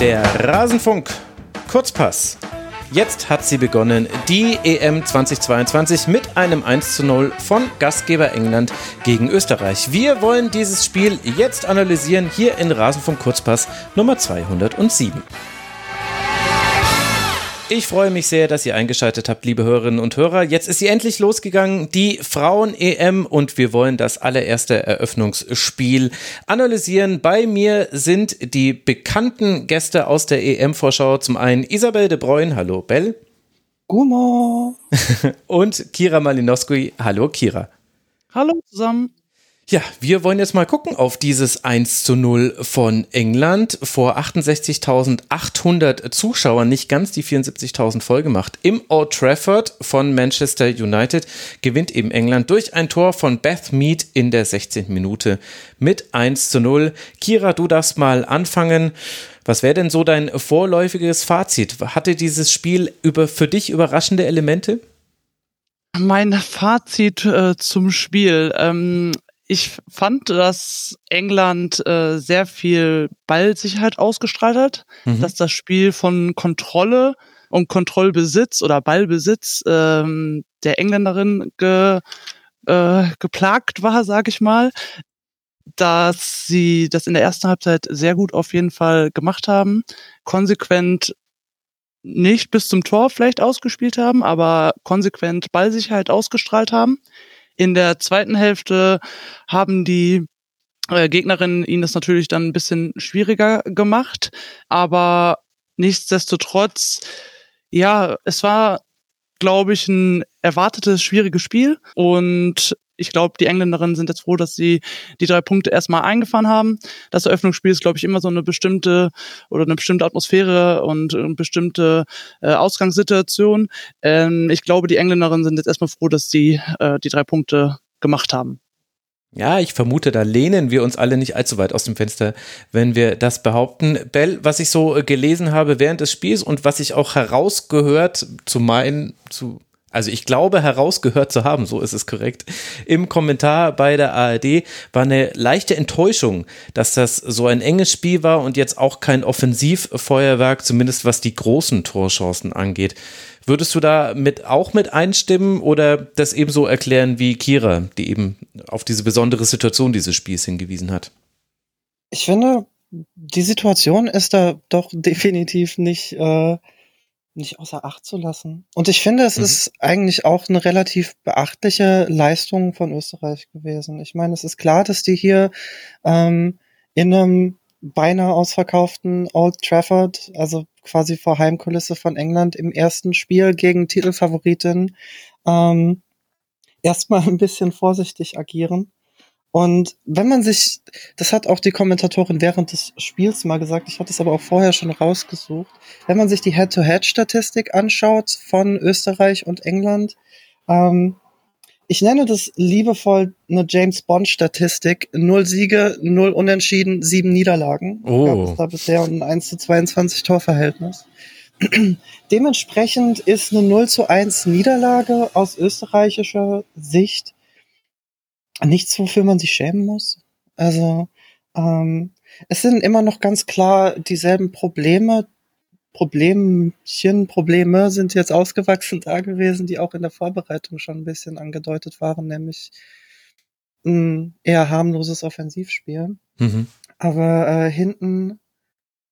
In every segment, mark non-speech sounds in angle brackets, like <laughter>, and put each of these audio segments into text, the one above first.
Der Rasenfunk Kurzpass. Jetzt hat sie begonnen, die EM 2022 mit einem 1 zu 0 von Gastgeber England gegen Österreich. Wir wollen dieses Spiel jetzt analysieren hier in Rasenfunk Kurzpass Nummer 207. Ich freue mich sehr, dass ihr eingeschaltet habt, liebe Hörerinnen und Hörer. Jetzt ist sie endlich losgegangen, die Frauen-EM, und wir wollen das allererste Eröffnungsspiel analysieren. Bei mir sind die bekannten Gäste aus der EM-Vorschau. Zum einen Isabel de Bruyne. Hallo, Bell. Gummo. <laughs> und Kira Malinowski. Hallo, Kira. Hallo zusammen. Ja, wir wollen jetzt mal gucken auf dieses 1 zu 0 von England vor 68.800 Zuschauern, nicht ganz die 74.000 voll gemacht. Im Old Trafford von Manchester United gewinnt eben England durch ein Tor von Beth Mead in der 16. Minute mit 1 zu 0. Kira, du darfst mal anfangen. Was wäre denn so dein vorläufiges Fazit? Hatte dieses Spiel über, für dich überraschende Elemente? Mein Fazit äh, zum Spiel. Ähm, ich fand, dass England äh, sehr viel Ballsicherheit ausgestrahlt hat, mhm. dass das Spiel von Kontrolle und Kontrollbesitz oder Ballbesitz ähm, der Engländerin ge, äh, geplagt war, sag ich mal, dass sie das in der ersten Halbzeit sehr gut auf jeden Fall gemacht haben, konsequent nicht bis zum Tor vielleicht ausgespielt haben, aber konsequent Ballsicherheit ausgestrahlt haben. In der zweiten Hälfte haben die äh, Gegnerinnen ihnen das natürlich dann ein bisschen schwieriger gemacht, aber nichtsdestotrotz, ja, es war, glaube ich, ein erwartetes schwieriges Spiel und ich glaube, die Engländerinnen sind jetzt froh, dass sie die drei Punkte erstmal eingefahren haben. Das Eröffnungsspiel ist, glaube ich, immer so eine bestimmte oder eine bestimmte Atmosphäre und eine bestimmte äh, Ausgangssituation. Ähm, ich glaube, die Engländerinnen sind jetzt erstmal froh, dass sie äh, die drei Punkte gemacht haben. Ja, ich vermute, da lehnen wir uns alle nicht allzu weit aus dem Fenster, wenn wir das behaupten. Bell, was ich so gelesen habe während des Spiels und was ich auch herausgehört zu meinen, zu also ich glaube herausgehört zu haben, so ist es korrekt, im Kommentar bei der ARD war eine leichte Enttäuschung, dass das so ein enges Spiel war und jetzt auch kein Offensivfeuerwerk, zumindest was die großen Torchancen angeht. Würdest du da mit, auch mit einstimmen oder das ebenso erklären wie Kira, die eben auf diese besondere Situation dieses Spiels hingewiesen hat? Ich finde, die Situation ist da doch <laughs> definitiv nicht äh, nicht außer Acht zu lassen. Und ich finde, es mhm. ist eigentlich auch eine relativ beachtliche Leistung von Österreich gewesen. Ich meine, es ist klar, dass die hier ähm, in einem beinahe ausverkauften Old Trafford, also quasi vor Heimkulisse von England im ersten Spiel gegen Titelfavoritin, ähm, erstmal <laughs> ein bisschen vorsichtig agieren. Und wenn man sich, das hat auch die Kommentatorin während des Spiels mal gesagt, ich hatte es aber auch vorher schon rausgesucht, wenn man sich die Head-to-Head-Statistik anschaut von Österreich und England, ähm, ich nenne das liebevoll eine James Bond-Statistik. Null Siege, null Unentschieden, sieben Niederlagen. Oh. Gab es da bisher ein 1 zu 22 Torverhältnis. <clears throat> Dementsprechend ist eine 0 zu 1 Niederlage aus österreichischer Sicht nichts, wofür man sich schämen muss. Also ähm, es sind immer noch ganz klar dieselben Probleme. Problemchen, Probleme sind jetzt ausgewachsen da gewesen, die auch in der Vorbereitung schon ein bisschen angedeutet waren, nämlich ein eher harmloses Offensivspiel. Mhm. Aber äh, hinten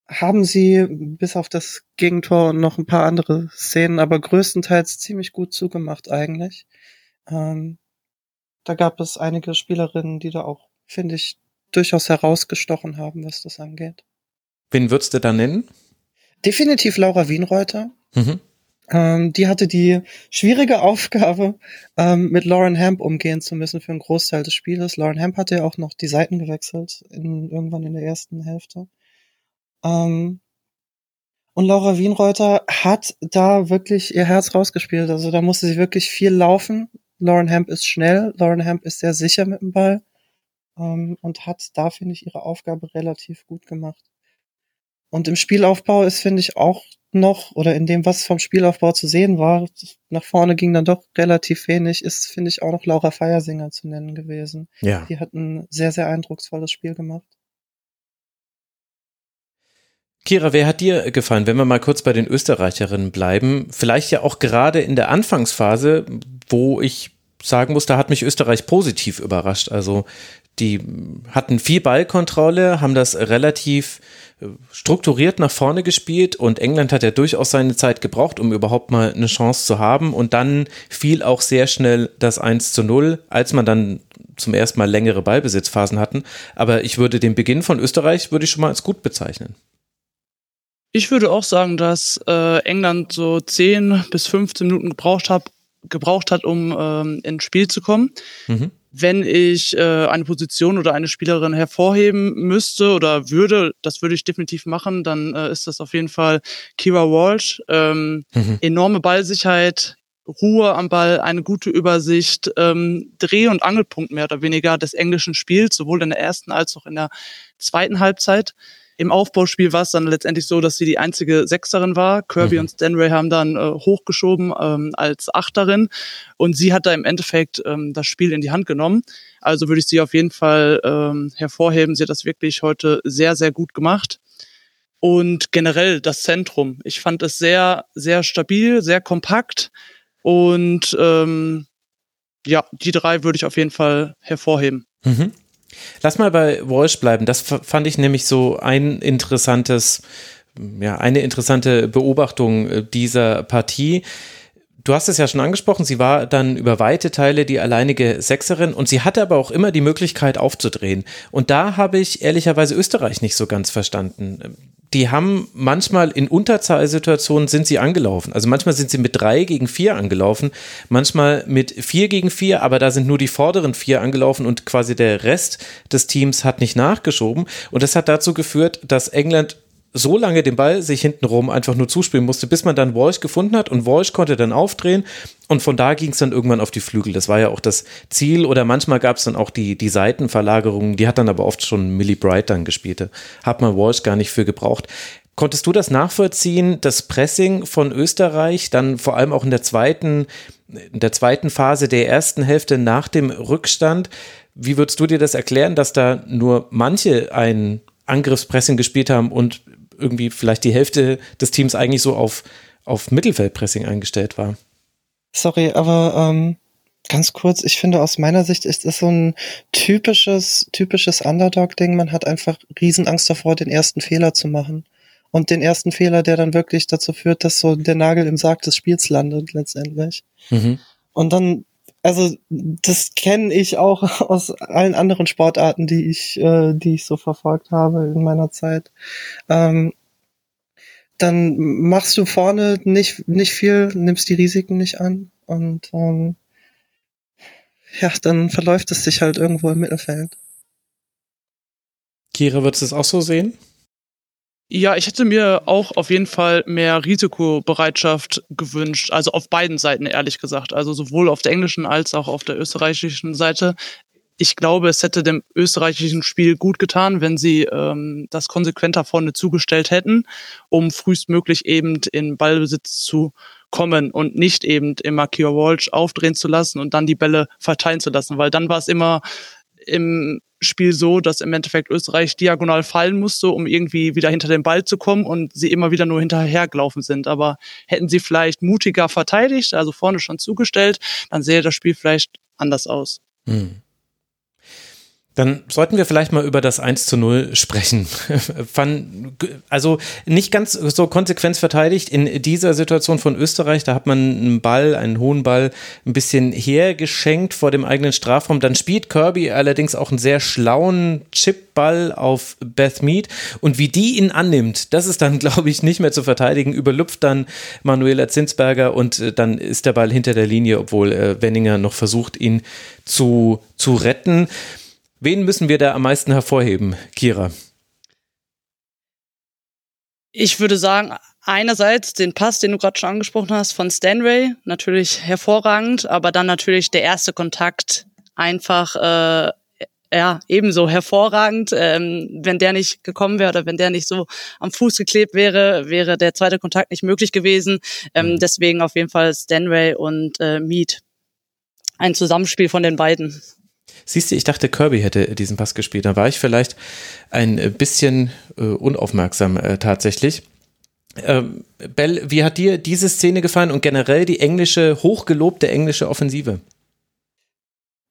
haben sie bis auf das Gegentor und noch ein paar andere Szenen, aber größtenteils ziemlich gut zugemacht eigentlich. Ähm, da gab es einige Spielerinnen, die da auch, finde ich, durchaus herausgestochen haben, was das angeht. Wen würdest du da nennen? Definitiv Laura Wienreuter. Mhm. Ähm, die hatte die schwierige <laughs> Aufgabe, ähm, mit Lauren Hamp umgehen zu müssen für einen Großteil des Spieles. Lauren Hamp hatte ja auch noch die Seiten gewechselt, in, irgendwann in der ersten Hälfte. Ähm, und Laura Wienreuter hat da wirklich ihr Herz rausgespielt. Also da musste sie wirklich viel laufen, Lauren Hemp ist schnell, Lauren Hemp ist sehr sicher mit dem Ball ähm, und hat da, finde ich, ihre Aufgabe relativ gut gemacht. Und im Spielaufbau ist, finde ich, auch noch, oder in dem, was vom Spielaufbau zu sehen war, nach vorne ging dann doch relativ wenig, ist, finde ich, auch noch Laura Feiersinger zu nennen gewesen. Ja. Die hat ein sehr, sehr eindrucksvolles Spiel gemacht. Kira, wer hat dir gefallen, wenn wir mal kurz bei den Österreicherinnen bleiben? Vielleicht ja auch gerade in der Anfangsphase, wo ich sagen muss, da hat mich Österreich positiv überrascht. Also die hatten viel Ballkontrolle, haben das relativ äh, strukturiert nach vorne gespielt und England hat ja durchaus seine Zeit gebraucht, um überhaupt mal eine Chance zu haben. Und dann fiel auch sehr schnell das 1 zu 0, als man dann zum ersten Mal längere Ballbesitzphasen hatten. Aber ich würde den Beginn von Österreich würde ich schon mal als gut bezeichnen. Ich würde auch sagen, dass äh, England so 10 bis 15 Minuten gebraucht hat, gebraucht hat, um ähm, ins Spiel zu kommen. Mhm. Wenn ich äh, eine Position oder eine Spielerin hervorheben müsste oder würde, das würde ich definitiv machen, dann äh, ist das auf jeden Fall Kira Walsh. Ähm, mhm. Enorme Ballsicherheit, Ruhe am Ball, eine gute Übersicht, ähm, Dreh- und Angelpunkt mehr oder weniger des englischen Spiels, sowohl in der ersten als auch in der zweiten Halbzeit. Im Aufbauspiel war es dann letztendlich so, dass sie die einzige Sechserin war. Kirby mhm. und Stanray haben dann äh, hochgeschoben ähm, als Achterin und sie hat da im Endeffekt ähm, das Spiel in die Hand genommen. Also würde ich sie auf jeden Fall ähm, hervorheben. Sie hat das wirklich heute sehr, sehr gut gemacht. Und generell das Zentrum. Ich fand es sehr, sehr stabil, sehr kompakt und ähm, ja, die drei würde ich auf jeden Fall hervorheben. Mhm. Lass mal bei Walsh bleiben. Das fand ich nämlich so ein interessantes, ja, eine interessante Beobachtung äh, dieser Partie. Du hast es ja schon angesprochen, sie war dann über weite Teile die alleinige Sechserin und sie hatte aber auch immer die Möglichkeit aufzudrehen. Und da habe ich ehrlicherweise Österreich nicht so ganz verstanden die haben manchmal in Unterzahlsituationen sind sie angelaufen. Also manchmal sind sie mit drei gegen vier angelaufen, manchmal mit vier gegen vier, aber da sind nur die vorderen vier angelaufen und quasi der Rest des Teams hat nicht nachgeschoben. Und das hat dazu geführt, dass England so lange den Ball sich hintenrum einfach nur zuspielen musste, bis man dann Walsh gefunden hat und Walsh konnte dann aufdrehen und von da ging es dann irgendwann auf die Flügel. Das war ja auch das Ziel oder manchmal gab es dann auch die, die Seitenverlagerungen, die hat dann aber oft schon Millie Bright dann gespielt. Hat man Walsh gar nicht für gebraucht. Konntest du das nachvollziehen, das Pressing von Österreich, dann vor allem auch in der zweiten, in der zweiten Phase der ersten Hälfte nach dem Rückstand? Wie würdest du dir das erklären, dass da nur manche ein Angriffspressing gespielt haben und irgendwie vielleicht die Hälfte des Teams eigentlich so auf, auf Mittelfeldpressing eingestellt war. Sorry, aber ähm, ganz kurz, ich finde aus meiner Sicht ist es so ein typisches, typisches Underdog-Ding. Man hat einfach Riesenangst davor, den ersten Fehler zu machen. Und den ersten Fehler, der dann wirklich dazu führt, dass so der Nagel im Sarg des Spiels landet, letztendlich. Mhm. Und dann also das kenne ich auch <laughs> aus allen anderen Sportarten, die ich, äh, die ich so verfolgt habe in meiner Zeit. Ähm, dann machst du vorne nicht nicht viel, nimmst die Risiken nicht an und ähm, ja, dann verläuft es sich halt irgendwo im Mittelfeld. Kira, würdest du es auch so sehen? Ja, ich hätte mir auch auf jeden Fall mehr Risikobereitschaft gewünscht. Also auf beiden Seiten, ehrlich gesagt. Also sowohl auf der englischen als auch auf der österreichischen Seite. Ich glaube, es hätte dem österreichischen Spiel gut getan, wenn sie ähm, das konsequenter vorne zugestellt hätten, um frühestmöglich eben in Ballbesitz zu kommen und nicht eben immer Kia Walsh aufdrehen zu lassen und dann die Bälle verteilen zu lassen, weil dann war es immer im Spiel so, dass im Endeffekt Österreich diagonal fallen musste, um irgendwie wieder hinter den Ball zu kommen und sie immer wieder nur hinterhergelaufen sind. Aber hätten sie vielleicht mutiger verteidigt, also vorne schon zugestellt, dann sähe das Spiel vielleicht anders aus. Hm. Dann sollten wir vielleicht mal über das 1 zu 0 sprechen. <laughs> also nicht ganz so konsequent verteidigt in dieser Situation von Österreich. Da hat man einen Ball, einen hohen Ball, ein bisschen hergeschenkt vor dem eigenen Strafraum. Dann spielt Kirby allerdings auch einen sehr schlauen Chipball auf Beth Mead. Und wie die ihn annimmt, das ist dann, <laughs> glaube ich, nicht mehr zu verteidigen. Überlüpft dann Manuela Zinsberger und äh, dann ist der Ball hinter der Linie, obwohl äh, Wenninger noch versucht, ihn zu, zu retten. Wen müssen wir da am meisten hervorheben, Kira? Ich würde sagen, einerseits den Pass, den du gerade schon angesprochen hast, von Stanray, natürlich hervorragend, aber dann natürlich der erste Kontakt einfach äh, ja ebenso hervorragend. Ähm, wenn der nicht gekommen wäre oder wenn der nicht so am Fuß geklebt wäre, wäre der zweite Kontakt nicht möglich gewesen. Ähm, mhm. Deswegen auf jeden Fall Stanray und äh, Mead. Ein Zusammenspiel von den beiden. Siehst du, ich dachte, Kirby hätte diesen Pass gespielt. Da war ich vielleicht ein bisschen äh, unaufmerksam äh, tatsächlich. Ähm, Bell, wie hat dir diese Szene gefallen und generell die englische, hochgelobte englische Offensive?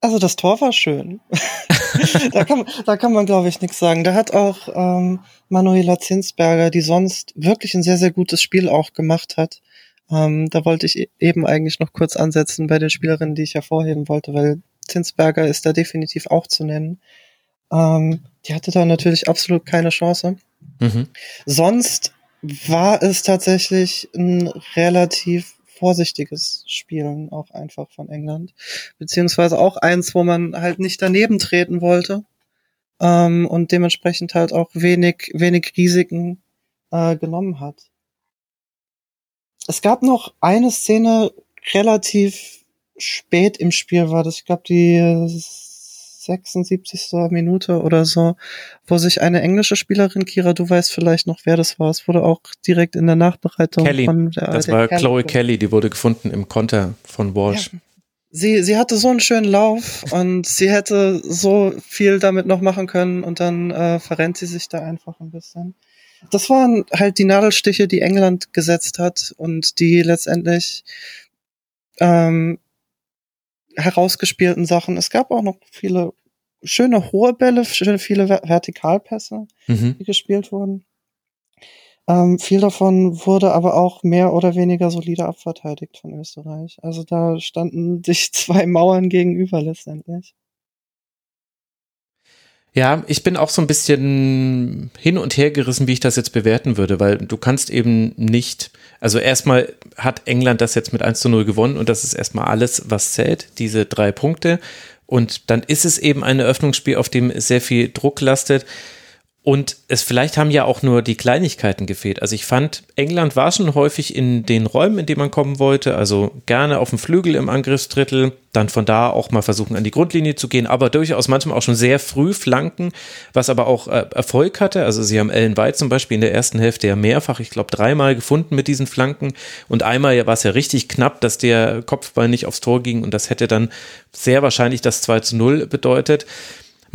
Also das Tor war schön. <laughs> da, kann, da kann man, glaube ich, nichts sagen. Da hat auch ähm, Manuela Zinsberger, die sonst wirklich ein sehr, sehr gutes Spiel auch gemacht hat. Ähm, da wollte ich e-, eben eigentlich noch kurz ansetzen bei den Spielerinnen, die ich hervorheben wollte, weil Zinsberger ist da definitiv auch zu nennen. Ähm, die hatte da natürlich absolut keine Chance. Mhm. Sonst war es tatsächlich ein relativ vorsichtiges Spielen auch einfach von England. Beziehungsweise auch eins, wo man halt nicht daneben treten wollte. Ähm, und dementsprechend halt auch wenig, wenig Risiken äh, genommen hat. Es gab noch eine Szene relativ spät im Spiel war das. Ich glaube, die 76. Minute oder so, wo sich eine englische Spielerin, Kira, du weißt vielleicht noch, wer das war. Es wurde auch direkt in der Nachbereitung Kelly. von der Das war Kelly. Chloe Kelly, die wurde gefunden im Konter von Walsh. Ja. Sie, sie hatte so einen schönen Lauf <laughs> und sie hätte so viel damit noch machen können und dann äh, verrennt sie sich da einfach ein bisschen. Das waren halt die Nadelstiche, die England gesetzt hat und die letztendlich ähm, herausgespielten Sachen. Es gab auch noch viele schöne hohe Bälle, viele Vertikalpässe, mhm. die gespielt wurden. Ähm, viel davon wurde aber auch mehr oder weniger solide abverteidigt von Österreich. Also da standen sich <laughs> zwei Mauern gegenüber letztendlich. Ja, ich bin auch so ein bisschen hin und her gerissen, wie ich das jetzt bewerten würde, weil du kannst eben nicht, also erstmal hat England das jetzt mit 1 zu 0 gewonnen und das ist erstmal alles, was zählt, diese drei Punkte. Und dann ist es eben ein Eröffnungsspiel, auf dem sehr viel Druck lastet. Und es vielleicht haben ja auch nur die Kleinigkeiten gefehlt. Also ich fand, England war schon häufig in den Räumen, in die man kommen wollte. Also gerne auf dem Flügel im Angriffsdrittel, dann von da auch mal versuchen, an die Grundlinie zu gehen, aber durchaus manchmal auch schon sehr früh flanken, was aber auch äh, Erfolg hatte. Also sie haben Ellen White zum Beispiel in der ersten Hälfte ja mehrfach, ich glaube dreimal gefunden mit diesen Flanken. Und einmal war es ja richtig knapp, dass der Kopfball nicht aufs Tor ging und das hätte dann sehr wahrscheinlich das 2 zu 0 bedeutet.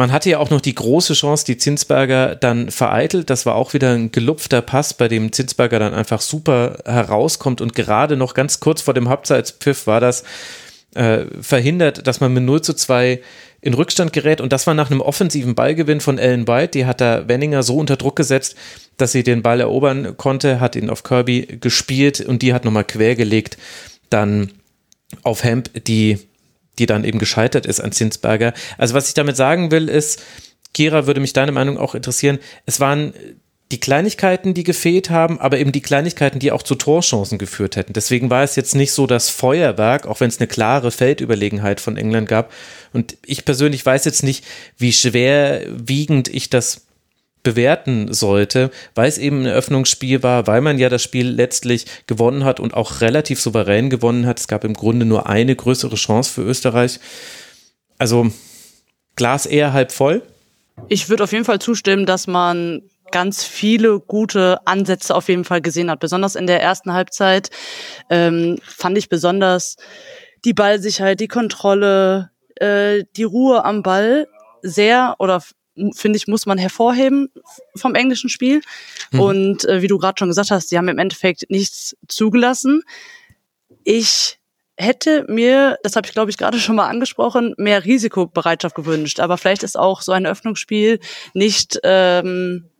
Man hatte ja auch noch die große Chance, die Zinsberger dann vereitelt. Das war auch wieder ein gelupfter Pass, bei dem Zinsberger dann einfach super herauskommt und gerade noch ganz kurz vor dem Halbzeitpfiff war das äh, verhindert, dass man mit 0 zu 2 in Rückstand gerät und das war nach einem offensiven Ballgewinn von Ellen White. Die hat da Wenninger so unter Druck gesetzt, dass sie den Ball erobern konnte, hat ihn auf Kirby gespielt und die hat nochmal quergelegt, dann auf Hemp, die die dann eben gescheitert ist an Zinsberger. Also was ich damit sagen will, ist, Kira, würde mich deine Meinung auch interessieren. Es waren die Kleinigkeiten, die gefehlt haben, aber eben die Kleinigkeiten, die auch zu Torchancen geführt hätten. Deswegen war es jetzt nicht so das Feuerwerk, auch wenn es eine klare Feldüberlegenheit von England gab. Und ich persönlich weiß jetzt nicht, wie schwerwiegend ich das bewerten sollte, weil es eben ein Eröffnungsspiel war, weil man ja das Spiel letztlich gewonnen hat und auch relativ souverän gewonnen hat. Es gab im Grunde nur eine größere Chance für Österreich. Also Glas eher halb voll. Ich würde auf jeden Fall zustimmen, dass man ganz viele gute Ansätze auf jeden Fall gesehen hat. Besonders in der ersten Halbzeit ähm, fand ich besonders die Ballsicherheit, die Kontrolle, äh, die Ruhe am Ball sehr oder finde ich, muss man hervorheben vom englischen Spiel. Mhm. Und äh, wie du gerade schon gesagt hast, sie haben im Endeffekt nichts zugelassen. Ich hätte mir, das habe ich glaube ich gerade schon mal angesprochen, mehr Risikobereitschaft gewünscht. Aber vielleicht ist auch so ein Öffnungsspiel nicht ähm,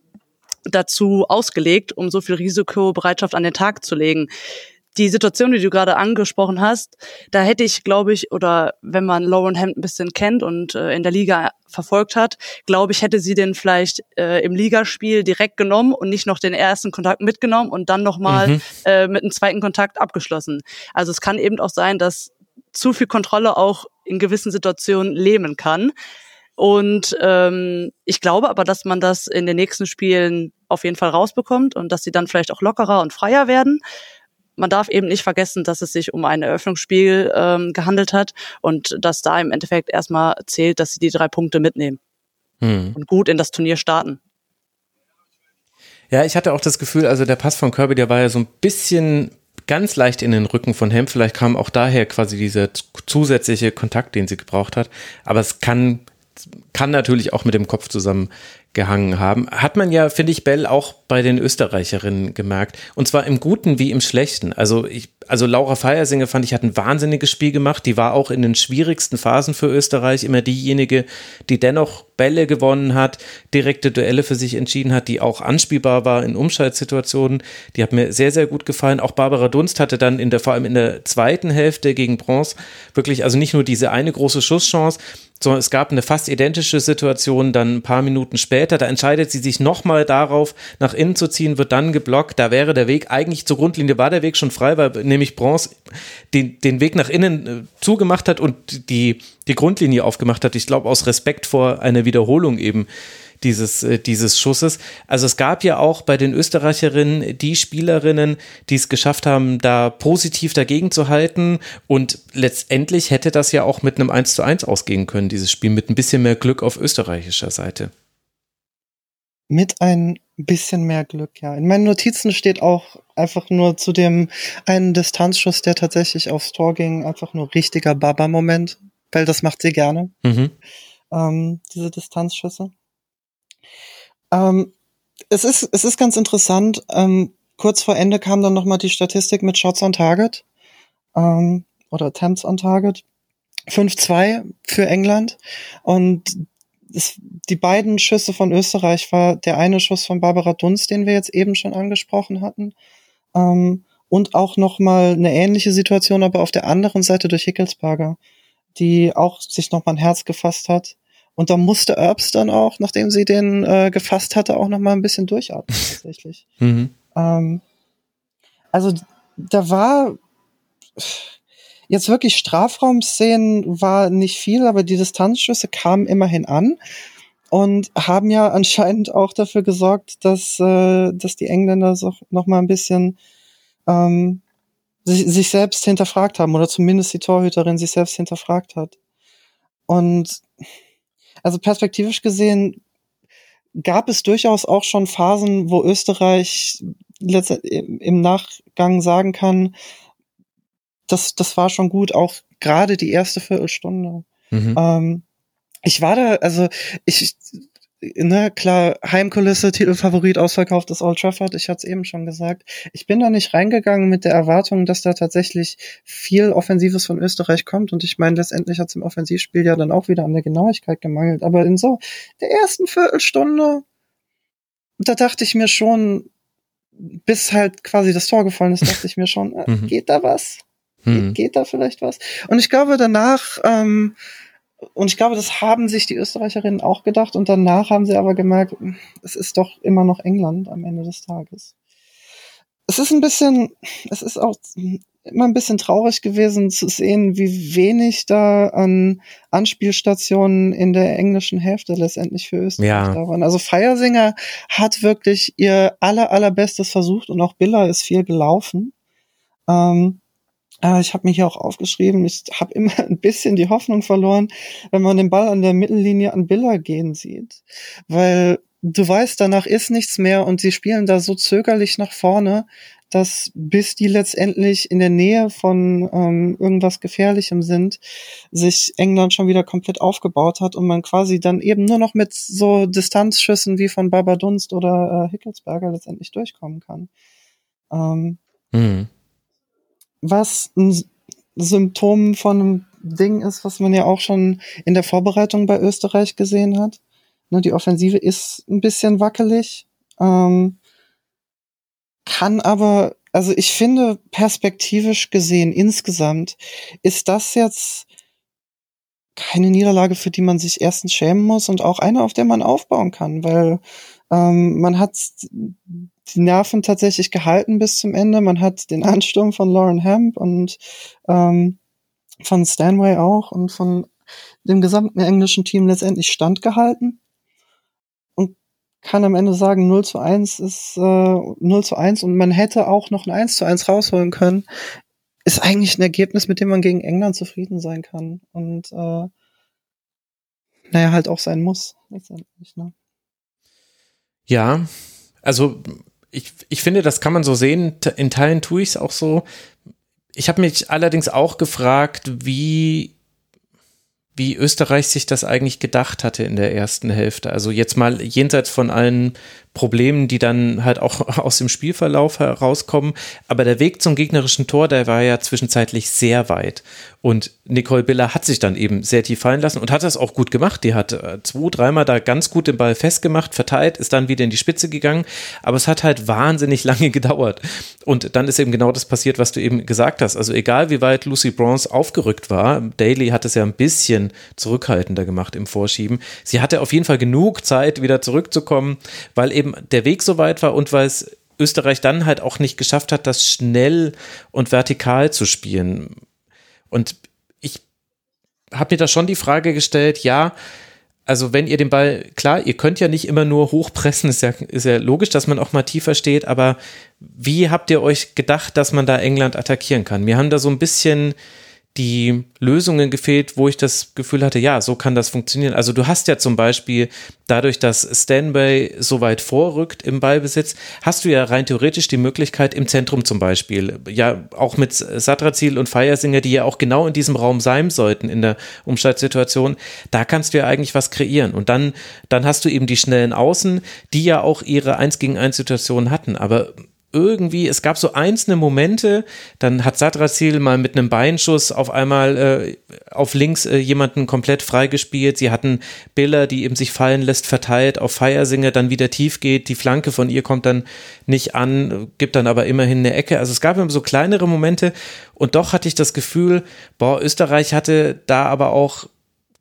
dazu ausgelegt, um so viel Risikobereitschaft an den Tag zu legen die Situation, die du gerade angesprochen hast, da hätte ich, glaube ich, oder wenn man Lauren Hemd ein bisschen kennt und äh, in der Liga verfolgt hat, glaube ich, hätte sie den vielleicht äh, im Ligaspiel direkt genommen und nicht noch den ersten Kontakt mitgenommen und dann nochmal mhm. äh, mit einem zweiten Kontakt abgeschlossen. Also es kann eben auch sein, dass zu viel Kontrolle auch in gewissen Situationen lähmen kann. Und ähm, ich glaube aber, dass man das in den nächsten Spielen auf jeden Fall rausbekommt und dass sie dann vielleicht auch lockerer und freier werden man darf eben nicht vergessen, dass es sich um ein Eröffnungsspiel ähm, gehandelt hat und dass da im Endeffekt erstmal zählt, dass sie die drei Punkte mitnehmen hm. und gut in das Turnier starten. Ja, ich hatte auch das Gefühl, also der Pass von Kirby, der war ja so ein bisschen ganz leicht in den Rücken von Hemp. Vielleicht kam auch daher quasi dieser zusätzliche Kontakt, den sie gebraucht hat. Aber es kann kann natürlich auch mit dem Kopf zusammengehangen haben. Hat man ja, finde ich, Bell auch bei den Österreicherinnen gemerkt. Und zwar im Guten wie im Schlechten. Also ich, also Laura Feiersinger fand ich, hat ein wahnsinniges Spiel gemacht. Die war auch in den schwierigsten Phasen für Österreich immer diejenige, die dennoch Bälle gewonnen hat, direkte Duelle für sich entschieden hat, die auch anspielbar war in Umschaltsituationen. Die hat mir sehr, sehr gut gefallen. Auch Barbara Dunst hatte dann in der, vor allem in der zweiten Hälfte gegen Bronze wirklich, also nicht nur diese eine große Schusschance, sondern es gab eine fast identische Situation dann ein paar Minuten später. Da entscheidet sie sich nochmal darauf, nach innen zu ziehen, wird dann geblockt. Da wäre der Weg eigentlich zur Grundlinie, war der Weg schon frei, weil nämlich Bronze den, den Weg nach innen äh, zugemacht hat und die, die Grundlinie aufgemacht hat. Ich glaube, aus Respekt vor einer Wiederholung eben dieses, äh, dieses Schusses. Also es gab ja auch bei den Österreicherinnen die Spielerinnen, die es geschafft haben, da positiv dagegen zu halten und letztendlich hätte das ja auch mit einem 1 zu 1 ausgehen können, dieses Spiel, mit ein bisschen mehr Glück auf österreichischer Seite. Mit ein bisschen mehr Glück, ja. In meinen Notizen steht auch einfach nur zu dem einen Distanzschuss, der tatsächlich aufs Tor ging, einfach nur richtiger Baba-Moment, weil das macht sie gerne. Mhm. Ähm, diese Distanzschüsse. Ähm, es ist, es ist ganz interessant. Ähm, kurz vor Ende kam dann nochmal die Statistik mit Shots on Target, ähm, oder Attempts on Target. 5-2 für England. Und es, die beiden Schüsse von Österreich war der eine Schuss von Barbara Dunst, den wir jetzt eben schon angesprochen hatten. Ähm, und auch nochmal eine ähnliche Situation, aber auf der anderen Seite durch Hickelsberger, die auch sich nochmal ein Herz gefasst hat und da musste Erbs dann auch, nachdem sie den äh, gefasst hatte, auch noch mal ein bisschen durchatmen <laughs> tatsächlich. Mhm. Ähm, also da war jetzt wirklich Strafraumszenen war nicht viel, aber die Distanzschüsse kamen immerhin an und haben ja <laughs> anscheinend auch dafür gesorgt, dass, äh, dass die Engländer so noch mal ein bisschen ähm, sich, sich selbst hinterfragt haben oder zumindest die Torhüterin sich selbst hinterfragt hat. Und also perspektivisch gesehen gab es durchaus auch schon Phasen, wo Österreich im Nachgang sagen kann, das, das war schon gut, auch gerade die erste Viertelstunde. Mhm. Ähm, ich war da, also ich, ne, klar, Heimkulisse, Titelfavorit, ausverkauft ist Old Trafford, ich hatte es eben schon gesagt. Ich bin da nicht reingegangen mit der Erwartung, dass da tatsächlich viel Offensives von Österreich kommt und ich meine, letztendlich hat es im Offensivspiel ja dann auch wieder an der Genauigkeit gemangelt, aber in so der ersten Viertelstunde, da dachte ich mir schon, bis halt quasi das Tor gefallen ist, dachte ich mir schon, äh, mhm. geht da was? Geht, mhm. geht da vielleicht was? Und ich glaube, danach ähm, und ich glaube, das haben sich die Österreicherinnen auch gedacht und danach haben sie aber gemerkt, es ist doch immer noch England am Ende des Tages. Es ist ein bisschen, es ist auch immer ein bisschen traurig gewesen zu sehen, wie wenig da an Anspielstationen in der englischen Hälfte letztendlich für Österreich ja. da waren. Also Feiersinger hat wirklich ihr aller, allerbestes versucht und auch Biller ist viel gelaufen. Ähm, äh, ich habe mir hier auch aufgeschrieben, ich habe immer <laughs> ein bisschen die Hoffnung verloren, wenn man den Ball an der Mittellinie an Biller gehen sieht. Weil du weißt, danach ist nichts mehr und sie spielen da so zögerlich nach vorne, dass bis die letztendlich in der Nähe von ähm, irgendwas Gefährlichem sind, sich England schon wieder komplett aufgebaut hat und man quasi dann eben nur noch mit so Distanzschüssen wie von Baba Dunst oder äh, Hickelsberger letztendlich durchkommen kann. Ähm, mhm was ein Symptom von einem Ding ist, was man ja auch schon in der Vorbereitung bei Österreich gesehen hat. Ne, die Offensive ist ein bisschen wackelig, ähm, kann aber, also ich finde perspektivisch gesehen insgesamt ist das jetzt keine Niederlage, für die man sich erstens schämen muss und auch eine, auf der man aufbauen kann, weil ähm, man hat die Nerven tatsächlich gehalten bis zum Ende. Man hat den Ansturm von Lauren Hemp und ähm, von Stanway auch und von dem gesamten englischen Team letztendlich standgehalten und kann am Ende sagen, 0 zu 1 ist äh, 0 zu 1 und man hätte auch noch ein 1 zu 1 rausholen können. Ist eigentlich ein Ergebnis, mit dem man gegen England zufrieden sein kann und äh, naja, halt auch sein muss, letztendlich. Ne? Ja, also ich, ich finde, das kann man so sehen. In Teilen tue ich es auch so. Ich habe mich allerdings auch gefragt, wie, wie Österreich sich das eigentlich gedacht hatte in der ersten Hälfte. Also jetzt mal jenseits von allen Problemen, die dann halt auch <laughs> aus dem Spielverlauf herauskommen. Aber der Weg zum gegnerischen Tor, der war ja zwischenzeitlich sehr weit. Und Nicole Biller hat sich dann eben sehr tief fallen lassen und hat das auch gut gemacht. Die hat äh, zwei, dreimal da ganz gut den Ball festgemacht, verteilt, ist dann wieder in die Spitze gegangen. Aber es hat halt wahnsinnig <laughs> lange gedauert. Und dann ist eben genau das passiert, was du eben gesagt hast. Also egal wie weit Lucy Bronze aufgerückt war, Daly hat es ja ein bisschen zurückhaltender gemacht im Vorschieben. Sie hatte auf jeden Fall genug Zeit, wieder zurückzukommen, weil eben der Weg so weit war und weil es Österreich dann halt auch nicht geschafft hat, das schnell und vertikal zu spielen. Und ich habe mir da schon die Frage gestellt, ja, also wenn ihr den Ball, klar, ihr könnt ja nicht immer nur hochpressen, ist ja, ist ja logisch, dass man auch mal tiefer steht, aber wie habt ihr euch gedacht, dass man da England attackieren kann? Wir haben da so ein bisschen die Lösungen gefehlt, wo ich das Gefühl hatte, ja, so kann das funktionieren. Also du hast ja zum Beispiel dadurch, dass Stanway so weit vorrückt im Ballbesitz, hast du ja rein theoretisch die Möglichkeit im Zentrum zum Beispiel, ja auch mit Satrazil und Feiersinger, die ja auch genau in diesem Raum sein sollten in der Umschaltsituation, da kannst du ja eigentlich was kreieren. Und dann, dann hast du eben die schnellen Außen, die ja auch ihre 1 gegen 1 Situation hatten. Aber irgendwie, es gab so einzelne Momente, dann hat Sadrazil mal mit einem Beinschuss auf einmal äh, auf links äh, jemanden komplett freigespielt. Sie hatten Biller, die eben sich fallen lässt, verteilt auf Feiersinger, dann wieder tief geht. Die Flanke von ihr kommt dann nicht an, gibt dann aber immerhin eine Ecke. Also es gab immer so kleinere Momente und doch hatte ich das Gefühl, boah, Österreich hatte da aber auch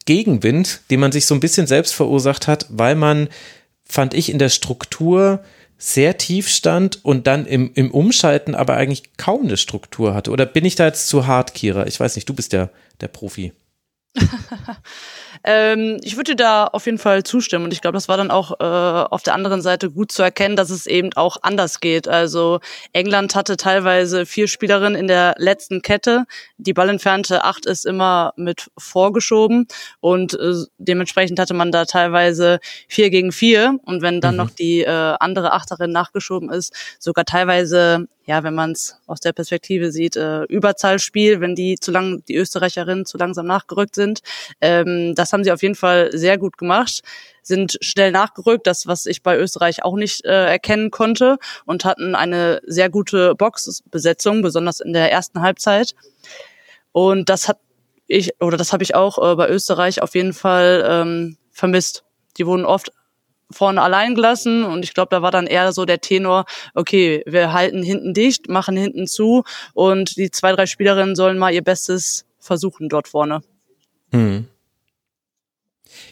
Gegenwind, den man sich so ein bisschen selbst verursacht hat, weil man, fand ich, in der Struktur sehr tief stand und dann im, im Umschalten aber eigentlich kaum eine Struktur hatte. Oder bin ich da jetzt zu hart, Kira? Ich weiß nicht, du bist der, der Profi. <laughs> Ähm, ich würde da auf jeden Fall zustimmen und ich glaube, das war dann auch äh, auf der anderen Seite gut zu erkennen, dass es eben auch anders geht. Also England hatte teilweise vier Spielerinnen in der letzten Kette, die ballentfernte acht ist immer mit vorgeschoben und äh, dementsprechend hatte man da teilweise vier gegen vier und wenn dann mhm. noch die äh, andere Achterin nachgeschoben ist, sogar teilweise ja, wenn man es aus der Perspektive sieht, äh, Überzahlspiel, wenn die zu lang, die Österreicherinnen zu langsam nachgerückt sind. Ähm, das haben sie auf jeden Fall sehr gut gemacht sind schnell nachgerückt, das was ich bei Österreich auch nicht äh, erkennen konnte und hatten eine sehr gute Boxbesetzung, besonders in der ersten Halbzeit. Und das hat ich oder das habe ich auch äh, bei Österreich auf jeden Fall ähm, vermisst. Die wurden oft vorne allein gelassen und ich glaube, da war dann eher so der Tenor, okay, wir halten hinten dicht, machen hinten zu und die zwei, drei Spielerinnen sollen mal ihr Bestes versuchen dort vorne. Hm.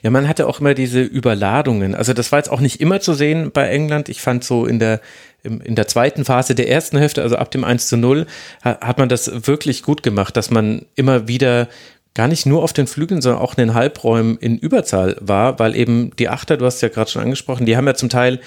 Ja, man hatte auch immer diese Überladungen. Also das war jetzt auch nicht immer zu sehen bei England. Ich fand so in der, in der zweiten Phase der ersten Hälfte, also ab dem 1 zu 0, hat man das wirklich gut gemacht, dass man immer wieder gar nicht nur auf den Flügeln, sondern auch in den Halbräumen in Überzahl war, weil eben die Achter, du hast ja gerade schon angesprochen, die haben ja zum Teil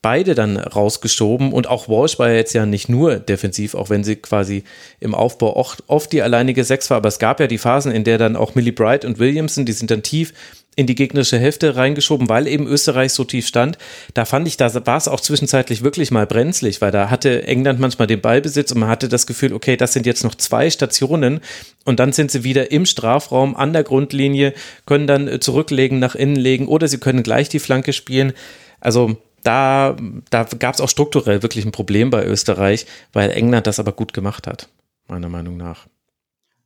beide dann rausgeschoben und auch Walsh war ja jetzt ja nicht nur defensiv, auch wenn sie quasi im Aufbau oft, oft die alleinige Sechs war, aber es gab ja die Phasen, in der dann auch Millie Bright und Williamson, die sind dann tief in die gegnerische Hälfte reingeschoben, weil eben Österreich so tief stand. Da fand ich, da war es auch zwischenzeitlich wirklich mal brenzlig, weil da hatte England manchmal den Ballbesitz und man hatte das Gefühl, okay, das sind jetzt noch zwei Stationen und dann sind sie wieder im Strafraum an der Grundlinie, können dann äh, zurücklegen, nach innen legen oder sie können gleich die Flanke spielen. Also da, da gab es auch strukturell wirklich ein Problem bei Österreich, weil England das aber gut gemacht hat, meiner Meinung nach.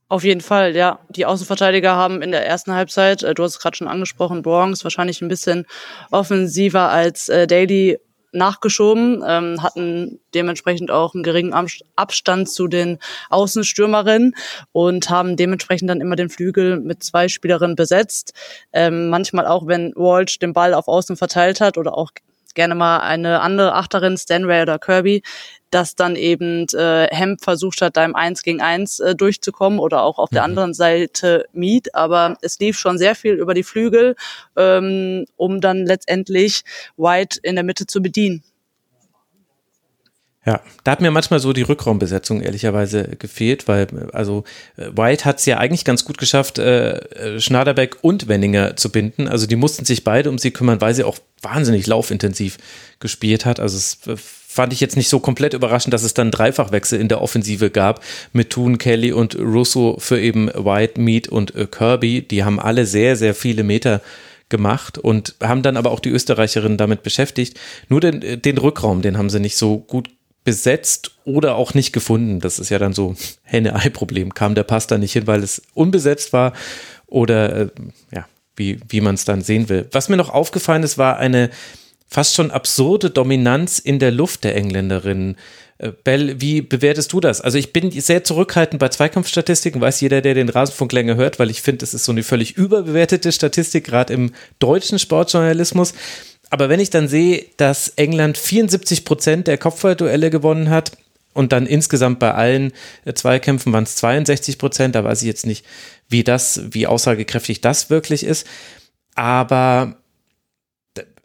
Auf jeden Fall, ja. Die Außenverteidiger haben in der ersten Halbzeit, äh, du hast es gerade schon angesprochen, Bronx wahrscheinlich ein bisschen offensiver als äh, Daly nachgeschoben, ähm, hatten dementsprechend auch einen geringen Abstand zu den Außenstürmerinnen und haben dementsprechend dann immer den Flügel mit zwei Spielerinnen besetzt. Ähm, manchmal auch, wenn Walsh den Ball auf Außen verteilt hat oder auch gerne mal eine andere Achterin, Stanway oder Kirby, dass dann eben äh, Hemp versucht hat, da im 1 gegen 1 äh, durchzukommen oder auch auf mhm. der anderen Seite Mead. Aber es lief schon sehr viel über die Flügel, ähm, um dann letztendlich White in der Mitte zu bedienen. Ja, da hat mir manchmal so die Rückraumbesetzung ehrlicherweise gefehlt, weil also äh, White hat es ja eigentlich ganz gut geschafft, äh, äh, Schnaderbeck und Wenninger zu binden. Also die mussten sich beide um sie kümmern, weil sie auch wahnsinnig laufintensiv gespielt hat. Also es fand ich jetzt nicht so komplett überraschend, dass es dann Dreifachwechsel in der Offensive gab mit Toon, Kelly und Russo für eben White, Mead und äh, Kirby. Die haben alle sehr, sehr viele Meter gemacht und haben dann aber auch die Österreicherinnen damit beschäftigt. Nur den, äh, den Rückraum, den haben sie nicht so gut besetzt oder auch nicht gefunden. Das ist ja dann so <laughs> Henne-Ei-Problem. Kam der Pass da nicht hin, weil es unbesetzt war oder äh, ja, wie, wie man es dann sehen will. Was mir noch aufgefallen ist, war eine fast schon absurde Dominanz in der Luft der Engländerinnen. Äh, Bell, wie bewertest du das? Also ich bin sehr zurückhaltend bei Zweikampfstatistiken, weiß jeder, der den Rasenfunk länger hört, weil ich finde, es ist so eine völlig überbewertete Statistik, gerade im deutschen Sportjournalismus. Aber wenn ich dann sehe, dass England 74 Prozent der Kopfballduelle gewonnen hat und dann insgesamt bei allen äh, Zweikämpfen waren es 62 Prozent, da weiß ich jetzt nicht, wie das, wie aussagekräftig das wirklich ist. Aber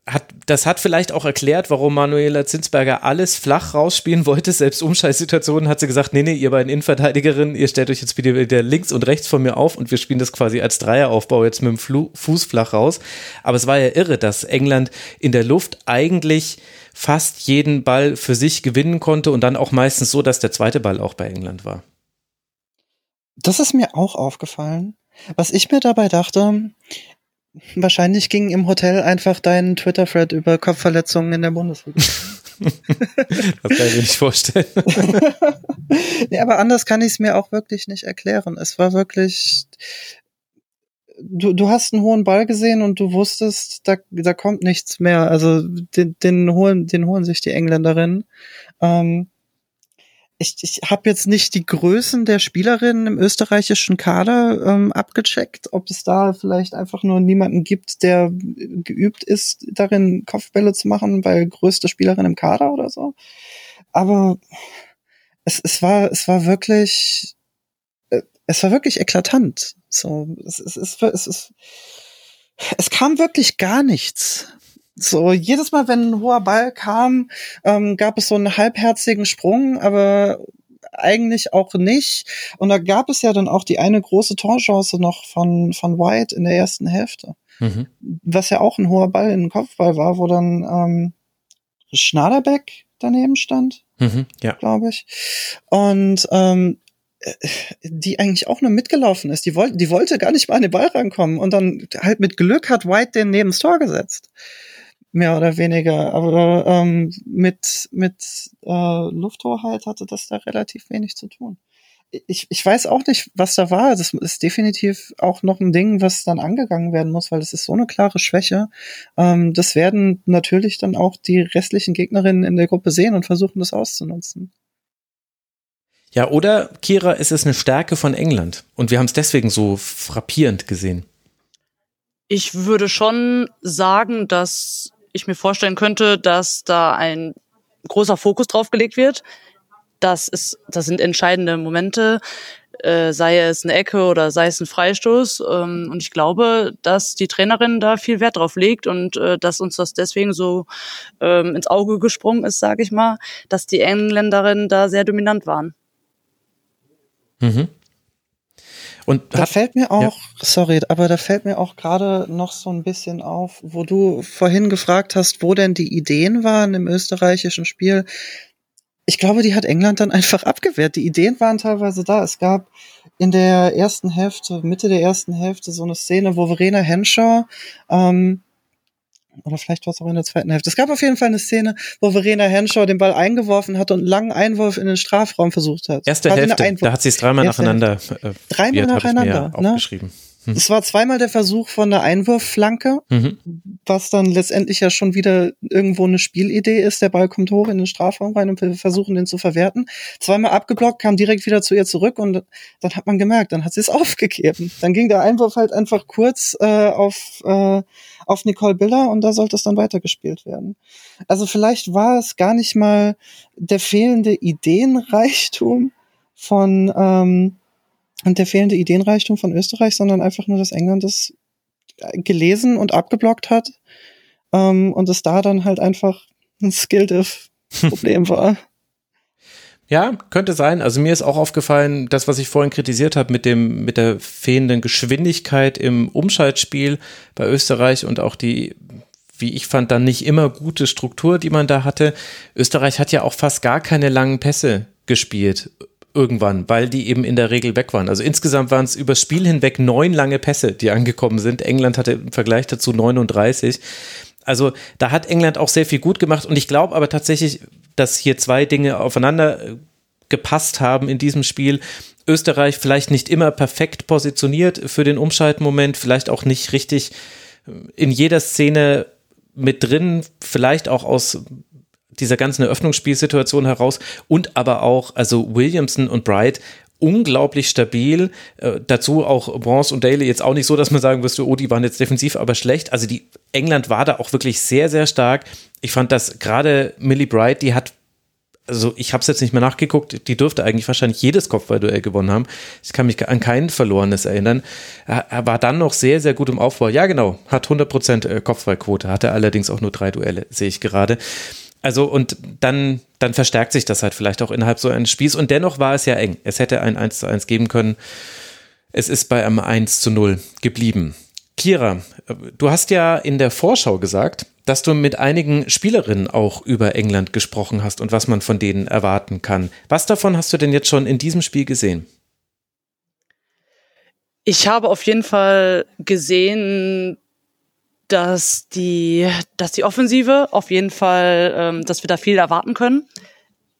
hat, das hat vielleicht auch erklärt, warum Manuela Zinsberger alles flach rausspielen wollte. Selbst Umschaltsituationen hat sie gesagt, nee, nee, ihr beiden Innenverteidigerinnen, ihr stellt euch jetzt wieder links und rechts von mir auf und wir spielen das quasi als Dreieraufbau jetzt mit dem Fuß flach raus. Aber es war ja irre, dass England in der Luft eigentlich fast jeden Ball für sich gewinnen konnte und dann auch meistens so, dass der zweite Ball auch bei England war. Das ist mir auch aufgefallen. Was ich mir dabei dachte, Wahrscheinlich ging im Hotel einfach dein Twitter-Thread über Kopfverletzungen in der Bundesliga. <laughs> <laughs> das kann ich mir nicht vorstellen. <laughs> nee, aber anders kann ich es mir auch wirklich nicht erklären. Es war wirklich. Du, du hast einen hohen Ball gesehen und du wusstest, da, da kommt nichts mehr. Also den, den, holen, den holen sich die Engländerinnen. Ähm, ich, ich habe jetzt nicht die Größen der Spielerinnen im österreichischen Kader ähm, abgecheckt, ob es da vielleicht einfach nur niemanden gibt, der geübt ist, darin Kopfbälle zu machen, weil größte Spielerin im Kader oder so. Aber es, es war, es war wirklich, äh, es war wirklich eklatant. So, es, es, es, es, es, es kam wirklich gar nichts. So, jedes Mal, wenn ein hoher Ball kam, ähm, gab es so einen halbherzigen Sprung, aber eigentlich auch nicht. Und da gab es ja dann auch die eine große Torchance noch von, von White in der ersten Hälfte. Mhm. Was ja auch ein hoher Ball in den Kopfball war, wo dann ähm, Schnaderbeck daneben stand, mhm, ja. glaube ich. Und ähm, die eigentlich auch nur mitgelaufen ist. Die wollte, die wollte gar nicht mal an den Ball rankommen. Und dann halt mit Glück hat White den neben das Tor gesetzt mehr oder weniger. Aber ähm, mit, mit äh, Lufthoheit hatte das da relativ wenig zu tun. Ich, ich weiß auch nicht, was da war. Das ist definitiv auch noch ein Ding, was dann angegangen werden muss, weil das ist so eine klare Schwäche. Ähm, das werden natürlich dann auch die restlichen Gegnerinnen in der Gruppe sehen und versuchen, das auszunutzen. Ja, oder Kira, ist es eine Stärke von England und wir haben es deswegen so frappierend gesehen. Ich würde schon sagen, dass ich mir vorstellen könnte, dass da ein großer Fokus drauf gelegt wird. Das ist, das sind entscheidende Momente, äh, sei es eine Ecke oder sei es ein Freistoß. Ähm, und ich glaube, dass die Trainerin da viel Wert drauf legt und äh, dass uns das deswegen so ähm, ins Auge gesprungen ist, sage ich mal, dass die Engländerinnen da sehr dominant waren. Mhm. Und da fällt mir auch, ja. sorry, aber da fällt mir auch gerade noch so ein bisschen auf, wo du vorhin gefragt hast, wo denn die Ideen waren im österreichischen Spiel. Ich glaube, die hat England dann <laughs> einfach abgewehrt. Die Ideen waren teilweise da. Es gab in der ersten Hälfte, Mitte der ersten Hälfte, so eine Szene, wo Verena Henshaw ähm, oder vielleicht war es auch in der zweiten Hälfte. Es gab auf jeden Fall eine Szene, wo Verena Henshaw den Ball eingeworfen hat und einen langen Einwurf in den Strafraum versucht hat. Erste Hälfte, da hat sie es dreimal Erste nacheinander äh, Dreimal nacheinander, ne? aufgeschrieben. Mhm. Es war zweimal der Versuch von der Einwurfflanke, mhm. was dann letztendlich ja schon wieder irgendwo eine Spielidee ist. Der Ball kommt hoch in den Strafraum rein und wir versuchen den zu verwerten. Zweimal abgeblockt, kam direkt wieder zu ihr zurück und dann hat man gemerkt, dann hat sie es <laughs> aufgegeben. Dann ging der Einwurf halt einfach kurz äh, auf, äh, auf Nicole Biller und da sollte es dann weitergespielt werden. Also vielleicht war es gar nicht mal der fehlende Ideenreichtum von ähm, und der fehlende Ideenreichtum von Österreich, sondern einfach nur, dass England das gelesen und abgeblockt hat ähm, und es da dann halt einfach ein Skill-Diff-Problem war. <laughs> Ja, könnte sein. Also mir ist auch aufgefallen, das, was ich vorhin kritisiert habe mit dem, mit der fehlenden Geschwindigkeit im Umschaltspiel bei Österreich und auch die wie ich fand, dann nicht immer gute Struktur, die man da hatte. Österreich hat ja auch fast gar keine langen Pässe gespielt irgendwann, weil die eben in der Regel weg waren. Also insgesamt waren es übers Spiel hinweg neun lange Pässe, die angekommen sind. England hatte im Vergleich dazu 39. Also da hat England auch sehr viel gut gemacht und ich glaube aber tatsächlich, dass hier zwei Dinge aufeinander äh, gepasst haben in diesem Spiel. Österreich vielleicht nicht immer perfekt positioniert für den Umschaltmoment, vielleicht auch nicht richtig äh, in jeder Szene mit drin, vielleicht auch aus dieser ganzen Eröffnungsspielsituation heraus und aber auch, also Williamson und Bright unglaublich stabil. Äh, dazu auch Bronze und Daly jetzt auch nicht so, dass man sagen müsste, oh, die waren jetzt defensiv aber schlecht. Also die England war da auch wirklich sehr, sehr stark. Ich fand, dass gerade Millie Bright, die hat also ich habe es jetzt nicht mehr nachgeguckt, die dürfte eigentlich wahrscheinlich jedes Kopfballduell gewonnen haben. Ich kann mich an kein verlorenes erinnern. Er war dann noch sehr, sehr gut im Aufbau. Ja, genau, hat 100% äh, Kopfballquote, hatte allerdings auch nur drei Duelle, sehe ich gerade. Also und dann, dann verstärkt sich das halt vielleicht auch innerhalb so eines Spiels. Und dennoch war es ja eng. Es hätte ein 1 zu 1 geben können. Es ist bei einem 1 zu 0 geblieben. Kira, du hast ja in der Vorschau gesagt, dass du mit einigen Spielerinnen auch über England gesprochen hast und was man von denen erwarten kann. Was davon hast du denn jetzt schon in diesem Spiel gesehen? Ich habe auf jeden Fall gesehen, dass die, dass die Offensive auf jeden Fall, ähm, dass wir da viel erwarten können.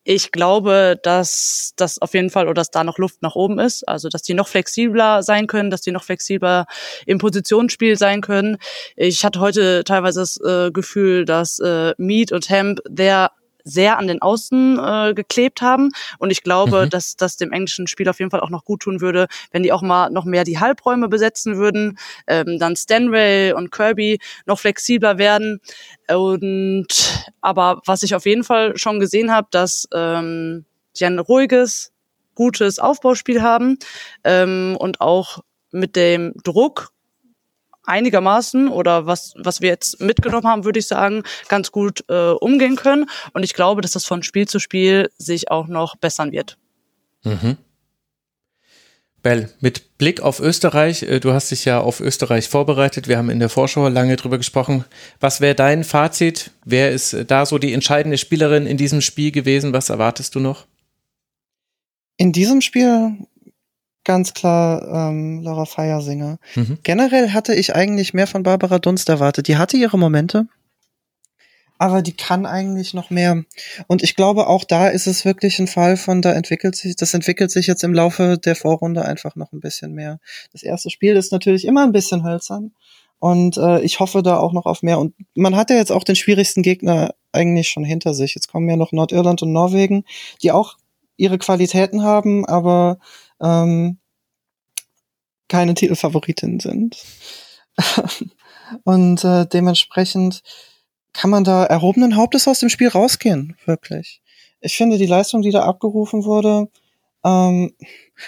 Ich glaube, dass das auf jeden Fall oder dass da noch Luft nach oben ist, also dass die noch flexibler sein können, dass die noch flexibler im Positionsspiel sein können. Ich hatte heute teilweise das äh, Gefühl, dass äh, Mead und Hemp der sehr an den Außen äh, geklebt haben. Und ich glaube, mhm. dass das dem englischen Spiel auf jeden Fall auch noch gut tun würde, wenn die auch mal noch mehr die Halbräume besetzen würden, ähm, dann Stanway und Kirby noch flexibler werden. Und aber was ich auf jeden Fall schon gesehen habe, dass ähm, die ein ruhiges, gutes Aufbauspiel haben ähm, und auch mit dem Druck einigermaßen oder was, was wir jetzt mitgenommen haben, würde ich sagen, ganz gut äh, umgehen können. Und ich glaube, dass das von Spiel zu Spiel sich auch noch bessern wird. Mhm. Bell, mit Blick auf Österreich, äh, du hast dich ja auf Österreich vorbereitet, wir haben in der Vorschau lange drüber gesprochen. Was wäre dein Fazit? Wer ist da so die entscheidende Spielerin in diesem Spiel gewesen? Was erwartest du noch? In diesem Spiel ganz klar ähm, Laura Feiersinger. Mhm. Generell hatte ich eigentlich mehr von Barbara Dunst erwartet. Die hatte ihre Momente, aber die kann eigentlich noch mehr. Und ich glaube, auch da ist es wirklich ein Fall von, da entwickelt sich, das entwickelt sich jetzt im Laufe der Vorrunde einfach noch ein bisschen mehr. Das erste Spiel ist natürlich immer ein bisschen hölzern. Und äh, ich hoffe da auch noch auf mehr. Und man hat ja jetzt auch den schwierigsten Gegner eigentlich schon hinter sich. Jetzt kommen ja noch Nordirland und Norwegen, die auch ihre Qualitäten haben, aber ähm, keine Titelfavoritin sind. <laughs> und äh, dementsprechend kann man da erhobenen Hauptes aus dem Spiel rausgehen, wirklich. Ich finde, die Leistung, die da abgerufen wurde, ähm,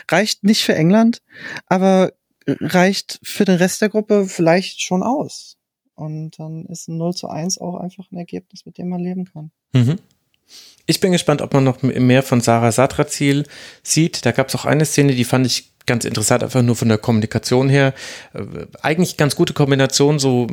reicht nicht für England, aber reicht für den Rest der Gruppe vielleicht schon aus. Und dann ist ein 0 zu 1 auch einfach ein Ergebnis, mit dem man leben kann. Mhm. Ich bin gespannt, ob man noch mehr von Sarah Satrazil sieht. Da gab es auch eine Szene, die fand ich ganz interessant, einfach nur von der Kommunikation her. Äh, eigentlich ganz gute Kombination, so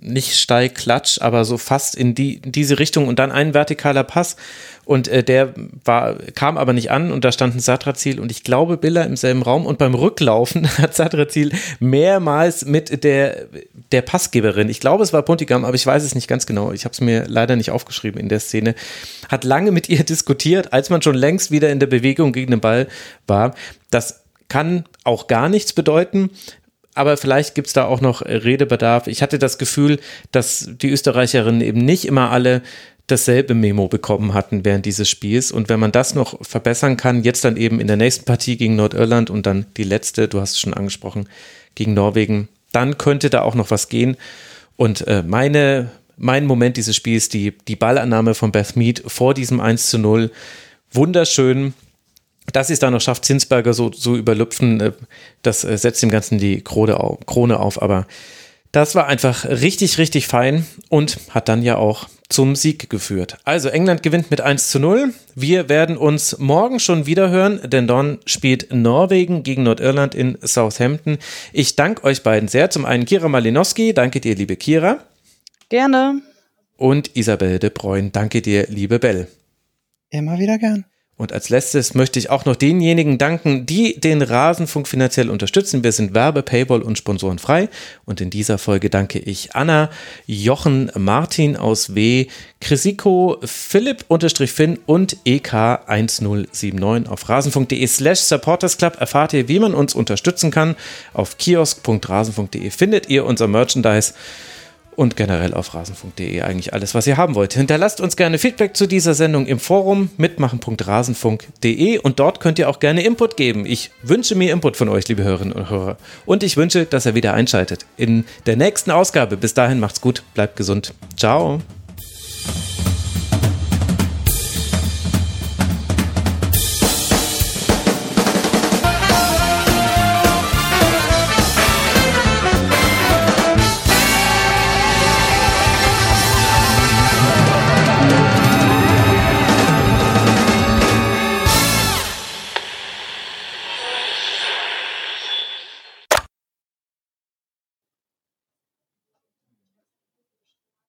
nicht steil klatsch, aber so fast in, die, in diese Richtung und dann ein vertikaler Pass und äh, der war, kam aber nicht an und da stand ein Satrazil und ich glaube Billa im selben Raum und beim Rücklaufen <laughs> hat Satrazil mehrmals mit der, der Passgeberin, ich glaube es war Puntigam, aber ich weiß es nicht ganz genau, ich habe es mir leider nicht aufgeschrieben in der Szene, hat lange mit ihr diskutiert, als man schon längst wieder in der Bewegung gegen den Ball war. Das kann auch gar nichts bedeuten. Aber vielleicht gibt es da auch noch Redebedarf. Ich hatte das Gefühl, dass die Österreicherinnen eben nicht immer alle dasselbe Memo bekommen hatten während dieses Spiels. Und wenn man das noch verbessern kann, jetzt dann eben in der nächsten Partie gegen Nordirland und dann die letzte, du hast es schon angesprochen, gegen Norwegen, dann könnte da auch noch was gehen. Und äh, meine, mein Moment dieses Spiels, die, die Ballannahme von Beth Mead vor diesem 1 zu 0, wunderschön dass sie es da noch schafft, Zinsberger so, so überlüpfen, äh, das äh, setzt dem Ganzen die Krone auf, Krone auf. Aber das war einfach richtig, richtig fein und hat dann ja auch zum Sieg geführt. Also England gewinnt mit 1 zu 0. Wir werden uns morgen schon wieder hören, denn dann spielt Norwegen gegen Nordirland in Southampton. Ich danke euch beiden sehr. Zum einen Kira Malinowski. Danke dir, liebe Kira. Gerne. Und Isabel de Bruyne, danke dir, liebe Bell. Immer wieder gern. Und als letztes möchte ich auch noch denjenigen danken, die den Rasenfunk finanziell unterstützen. Wir sind Werbe, Paywall und Sponsoren frei. Und in dieser Folge danke ich Anna, Jochen, Martin aus W, Chrisiko, Philipp-Finn und EK1079. Auf rasenfunk.de slash supportersclub erfahrt ihr, wie man uns unterstützen kann. Auf kiosk.rasenfunk.de findet ihr unser Merchandise und generell auf rasenfunk.de eigentlich alles, was ihr haben wollt. Hinterlasst uns gerne Feedback zu dieser Sendung im Forum mitmachen.rasenfunk.de und dort könnt ihr auch gerne Input geben. Ich wünsche mir Input von euch, liebe Hörerinnen und Hörer. Und ich wünsche, dass ihr wieder einschaltet in der nächsten Ausgabe. Bis dahin macht's gut, bleibt gesund. Ciao.